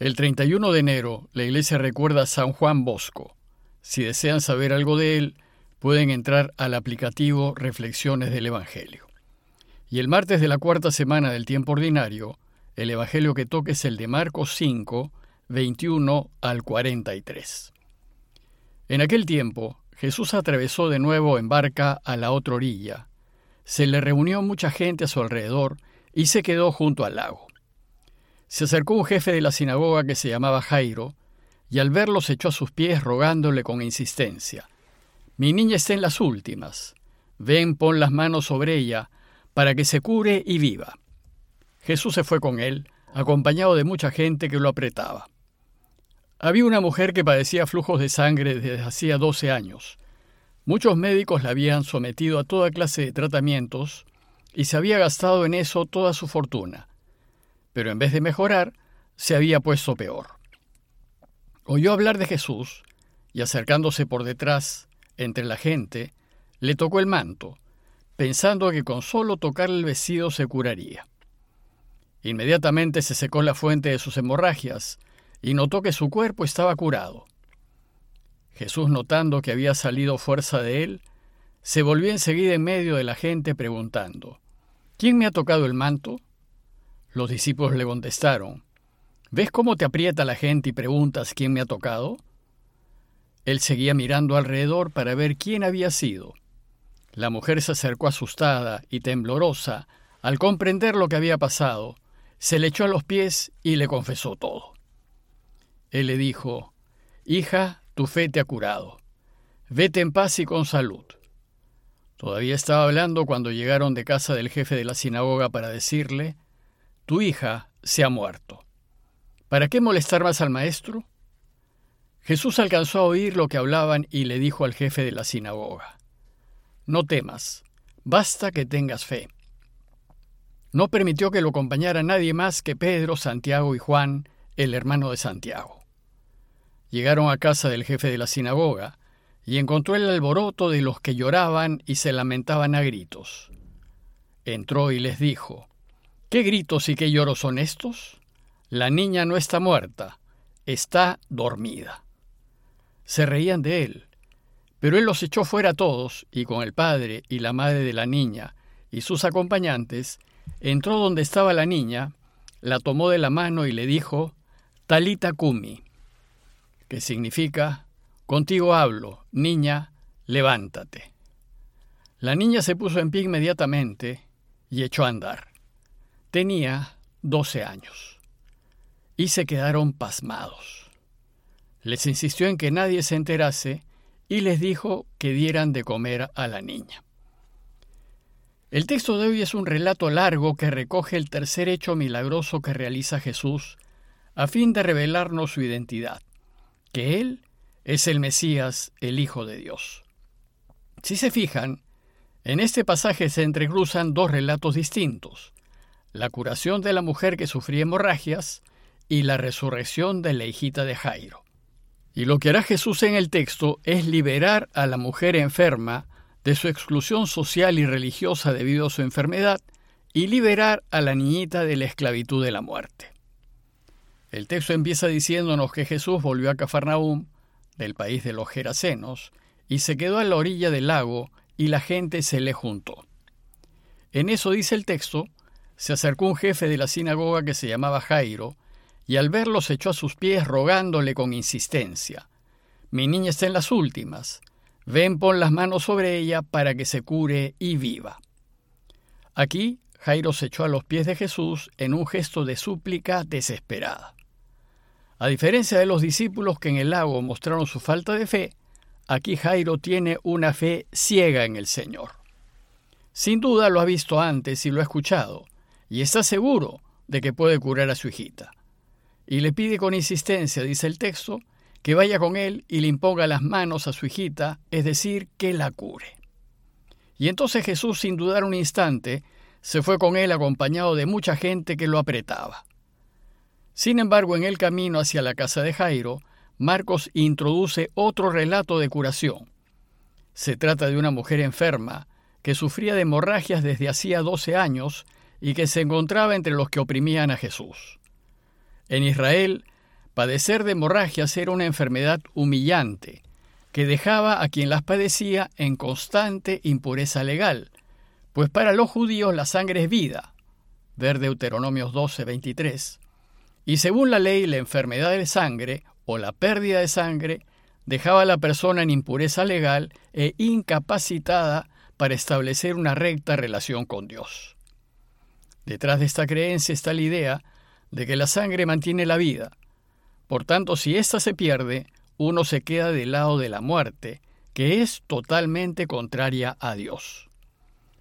El 31 de enero, la iglesia recuerda a San Juan Bosco. Si desean saber algo de él, pueden entrar al aplicativo Reflexiones del Evangelio. Y el martes de la cuarta semana del tiempo ordinario, el Evangelio que toque es el de Marcos 5, 21 al 43. En aquel tiempo, Jesús atravesó de nuevo en barca a la otra orilla. Se le reunió mucha gente a su alrededor y se quedó junto al lago. Se acercó un jefe de la sinagoga que se llamaba Jairo, y al verlo se echó a sus pies rogándole con insistencia, Mi niña está en las últimas. Ven, pon las manos sobre ella, para que se cure y viva. Jesús se fue con él, acompañado de mucha gente que lo apretaba. Había una mujer que padecía flujos de sangre desde hacía doce años. Muchos médicos la habían sometido a toda clase de tratamientos y se había gastado en eso toda su fortuna. Pero en vez de mejorar, se había puesto peor. Oyó hablar de Jesús y acercándose por detrás, entre la gente, le tocó el manto, pensando que con solo tocar el vestido se curaría. Inmediatamente se secó la fuente de sus hemorragias y notó que su cuerpo estaba curado. Jesús, notando que había salido fuerza de él, se volvió enseguida en medio de la gente preguntando, ¿Quién me ha tocado el manto? Los discípulos le contestaron, ¿Ves cómo te aprieta la gente y preguntas quién me ha tocado? Él seguía mirando alrededor para ver quién había sido. La mujer se acercó asustada y temblorosa al comprender lo que había pasado, se le echó a los pies y le confesó todo. Él le dijo, Hija, tu fe te ha curado. Vete en paz y con salud. Todavía estaba hablando cuando llegaron de casa del jefe de la sinagoga para decirle, Tu hija se ha muerto. ¿Para qué molestar más al maestro? Jesús alcanzó a oír lo que hablaban y le dijo al jefe de la sinagoga, No temas, basta que tengas fe. No permitió que lo acompañara nadie más que Pedro, Santiago y Juan, el hermano de Santiago. Llegaron a casa del jefe de la sinagoga y encontró el alboroto de los que lloraban y se lamentaban a gritos. Entró y les dijo, ¿Qué gritos y qué lloros son estos? La niña no está muerta, está dormida. Se reían de él, pero él los echó fuera a todos y con el padre y la madre de la niña y sus acompañantes, entró donde estaba la niña, la tomó de la mano y le dijo, Talita Kumi, que significa, contigo hablo, niña, levántate. La niña se puso en pie inmediatamente y echó a andar. Tenía doce años. Y se quedaron pasmados. Les insistió en que nadie se enterase y les dijo que dieran de comer a la niña. El texto de hoy es un relato largo que recoge el tercer hecho milagroso que realiza Jesús a fin de revelarnos su identidad que Él es el Mesías, el Hijo de Dios. Si se fijan, en este pasaje se entrecruzan dos relatos distintos, la curación de la mujer que sufría hemorragias y la resurrección de la hijita de Jairo. Y lo que hará Jesús en el texto es liberar a la mujer enferma de su exclusión social y religiosa debido a su enfermedad y liberar a la niñita de la esclavitud de la muerte. El texto empieza diciéndonos que Jesús volvió a Cafarnaúm, del país de los Gerasenos, y se quedó a la orilla del lago y la gente se le juntó. En eso dice el texto, se acercó un jefe de la sinagoga que se llamaba Jairo, y al verlo se echó a sus pies rogándole con insistencia, Mi niña está en las últimas, ven pon las manos sobre ella para que se cure y viva. Aquí Jairo se echó a los pies de Jesús en un gesto de súplica desesperada. A diferencia de los discípulos que en el lago mostraron su falta de fe, aquí Jairo tiene una fe ciega en el Señor. Sin duda lo ha visto antes y lo ha escuchado, y está seguro de que puede curar a su hijita. Y le pide con insistencia, dice el texto, que vaya con él y le imponga las manos a su hijita, es decir, que la cure. Y entonces Jesús, sin dudar un instante, se fue con él acompañado de mucha gente que lo apretaba. Sin embargo, en el camino hacia la casa de Jairo, Marcos introduce otro relato de curación. Se trata de una mujer enferma que sufría de hemorragias desde hacía 12 años y que se encontraba entre los que oprimían a Jesús. En Israel, Padecer de hemorragias era una enfermedad humillante, que dejaba a quien las padecía en constante impureza legal, pues para los judíos la sangre es vida, ver Deuteronomios 12, 23, y según la ley la enfermedad de sangre o la pérdida de sangre dejaba a la persona en impureza legal e incapacitada para establecer una recta relación con Dios. Detrás de esta creencia está la idea de que la sangre mantiene la vida. Por tanto, si ésta se pierde, uno se queda del lado de la muerte, que es totalmente contraria a Dios.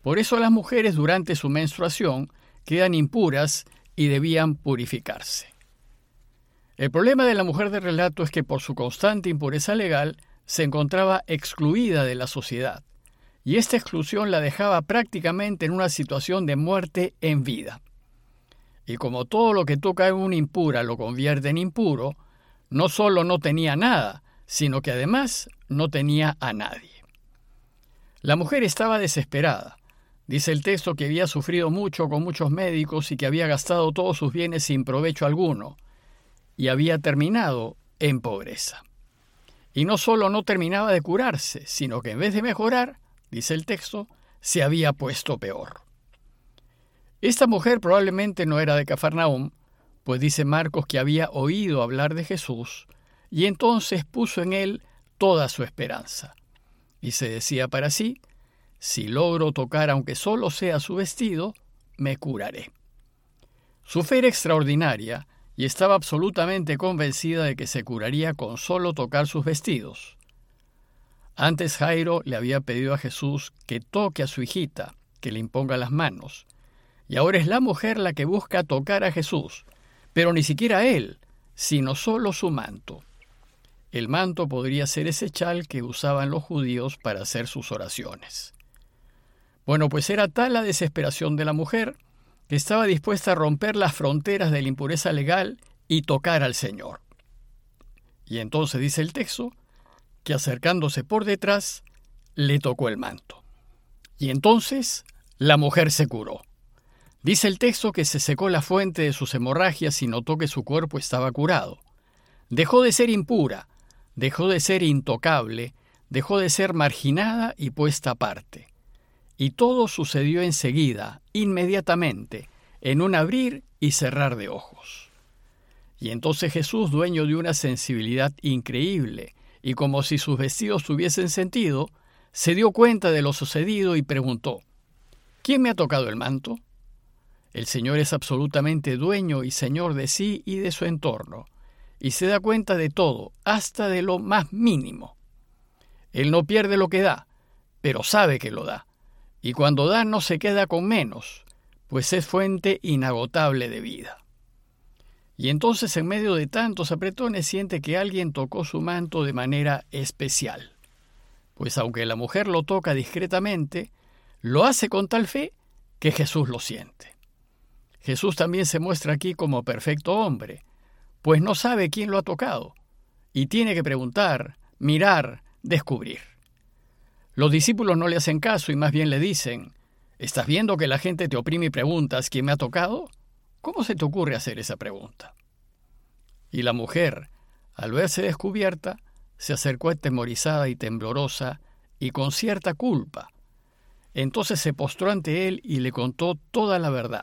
Por eso las mujeres durante su menstruación quedan impuras y debían purificarse. El problema de la mujer de relato es que por su constante impureza legal se encontraba excluida de la sociedad, y esta exclusión la dejaba prácticamente en una situación de muerte en vida. Y como todo lo que toca en una impura lo convierte en impuro, no solo no tenía nada, sino que además no tenía a nadie. La mujer estaba desesperada. Dice el texto que había sufrido mucho con muchos médicos y que había gastado todos sus bienes sin provecho alguno, y había terminado en pobreza. Y no solo no terminaba de curarse, sino que en vez de mejorar, dice el texto, se había puesto peor. Esta mujer probablemente no era de Cafarnaúm, pues dice Marcos que había oído hablar de Jesús, y entonces puso en él toda su esperanza. Y se decía para sí, si logro tocar aunque solo sea su vestido, me curaré. Su fe era extraordinaria y estaba absolutamente convencida de que se curaría con solo tocar sus vestidos. Antes Jairo le había pedido a Jesús que toque a su hijita, que le imponga las manos, y ahora es la mujer la que busca tocar a Jesús, pero ni siquiera él, sino solo su manto. El manto podría ser ese chal que usaban los judíos para hacer sus oraciones. Bueno, pues era tal la desesperación de la mujer que estaba dispuesta a romper las fronteras de la impureza legal y tocar al Señor. Y entonces dice el texto que acercándose por detrás, le tocó el manto. Y entonces la mujer se curó. Dice el texto que se secó la fuente de sus hemorragias y notó que su cuerpo estaba curado. Dejó de ser impura, dejó de ser intocable, dejó de ser marginada y puesta aparte. Y todo sucedió enseguida, inmediatamente, en un abrir y cerrar de ojos. Y entonces Jesús, dueño de una sensibilidad increíble, y como si sus vestidos tuviesen sentido, se dio cuenta de lo sucedido y preguntó, ¿Quién me ha tocado el manto? El Señor es absolutamente dueño y Señor de sí y de su entorno, y se da cuenta de todo, hasta de lo más mínimo. Él no pierde lo que da, pero sabe que lo da, y cuando da no se queda con menos, pues es fuente inagotable de vida. Y entonces en medio de tantos apretones siente que alguien tocó su manto de manera especial, pues aunque la mujer lo toca discretamente, lo hace con tal fe que Jesús lo siente. Jesús también se muestra aquí como perfecto hombre, pues no sabe quién lo ha tocado, y tiene que preguntar, mirar, descubrir. Los discípulos no le hacen caso y más bien le dicen, ¿estás viendo que la gente te oprime y preguntas quién me ha tocado? ¿Cómo se te ocurre hacer esa pregunta? Y la mujer, al verse descubierta, se acercó atemorizada y temblorosa y con cierta culpa. Entonces se postró ante él y le contó toda la verdad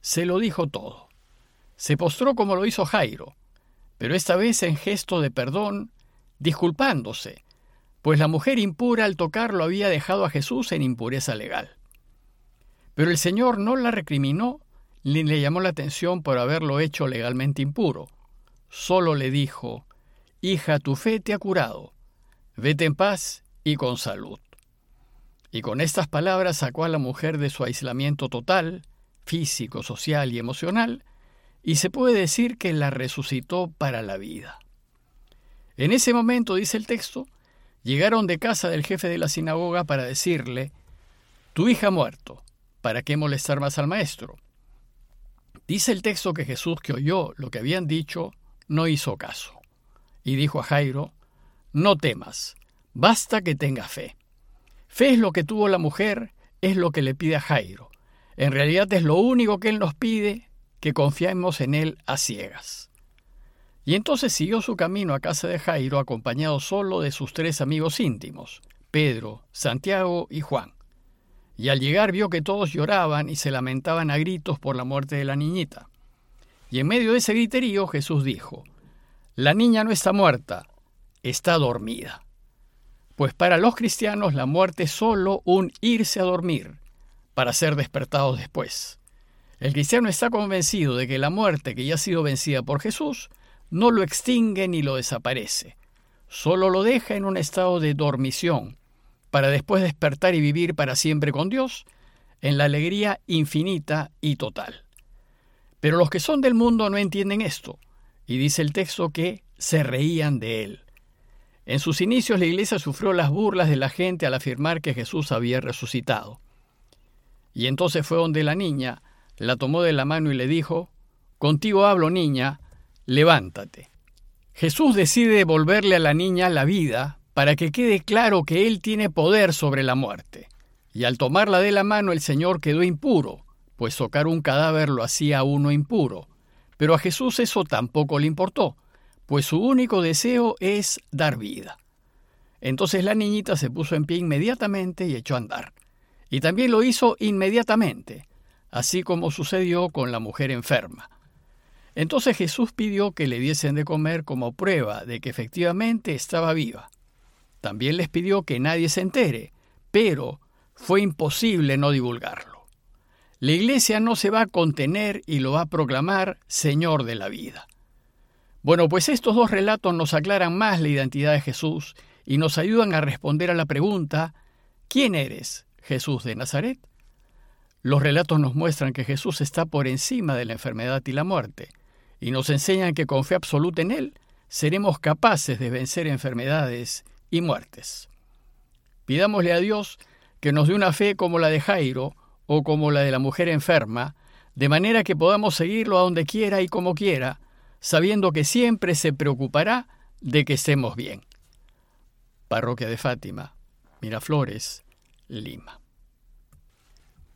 se lo dijo todo. Se postró como lo hizo Jairo, pero esta vez en gesto de perdón, disculpándose, pues la mujer impura al tocarlo había dejado a Jesús en impureza legal. Pero el Señor no la recriminó ni le llamó la atención por haberlo hecho legalmente impuro. Solo le dijo, Hija, tu fe te ha curado. Vete en paz y con salud. Y con estas palabras sacó a la mujer de su aislamiento total, físico, social y emocional, y se puede decir que la resucitó para la vida. En ese momento, dice el texto, llegaron de casa del jefe de la sinagoga para decirle, Tu hija ha muerto, ¿para qué molestar más al maestro? Dice el texto que Jesús, que oyó lo que habían dicho, no hizo caso, y dijo a Jairo, No temas, basta que tenga fe. Fe es lo que tuvo la mujer, es lo que le pide a Jairo. En realidad es lo único que Él nos pide, que confiemos en Él a ciegas. Y entonces siguió su camino a casa de Jairo acompañado solo de sus tres amigos íntimos, Pedro, Santiago y Juan. Y al llegar vio que todos lloraban y se lamentaban a gritos por la muerte de la niñita. Y en medio de ese griterío Jesús dijo, La niña no está muerta, está dormida. Pues para los cristianos la muerte es solo un irse a dormir, para ser despertados después. El cristiano está convencido de que la muerte que ya ha sido vencida por Jesús no lo extingue ni lo desaparece, solo lo deja en un estado de dormición, para después despertar y vivir para siempre con Dios en la alegría infinita y total. Pero los que son del mundo no entienden esto, y dice el texto que se reían de él. En sus inicios la iglesia sufrió las burlas de la gente al afirmar que Jesús había resucitado. Y entonces fue donde la niña la tomó de la mano y le dijo, Contigo hablo, niña, levántate. Jesús decide devolverle a la niña la vida para que quede claro que Él tiene poder sobre la muerte. Y al tomarla de la mano el Señor quedó impuro, pues tocar un cadáver lo hacía a uno impuro. Pero a Jesús eso tampoco le importó pues su único deseo es dar vida. Entonces la niñita se puso en pie inmediatamente y echó a andar. Y también lo hizo inmediatamente, así como sucedió con la mujer enferma. Entonces Jesús pidió que le diesen de comer como prueba de que efectivamente estaba viva. También les pidió que nadie se entere, pero fue imposible no divulgarlo. La iglesia no se va a contener y lo va a proclamar Señor de la vida. Bueno, pues estos dos relatos nos aclaran más la identidad de Jesús y nos ayudan a responder a la pregunta, ¿quién eres, Jesús de Nazaret? Los relatos nos muestran que Jesús está por encima de la enfermedad y la muerte, y nos enseñan que con fe absoluta en Él seremos capaces de vencer enfermedades y muertes. Pidámosle a Dios que nos dé una fe como la de Jairo o como la de la mujer enferma, de manera que podamos seguirlo a donde quiera y como quiera, sabiendo que siempre se preocupará de que estemos bien. Parroquia de Fátima, Miraflores, Lima.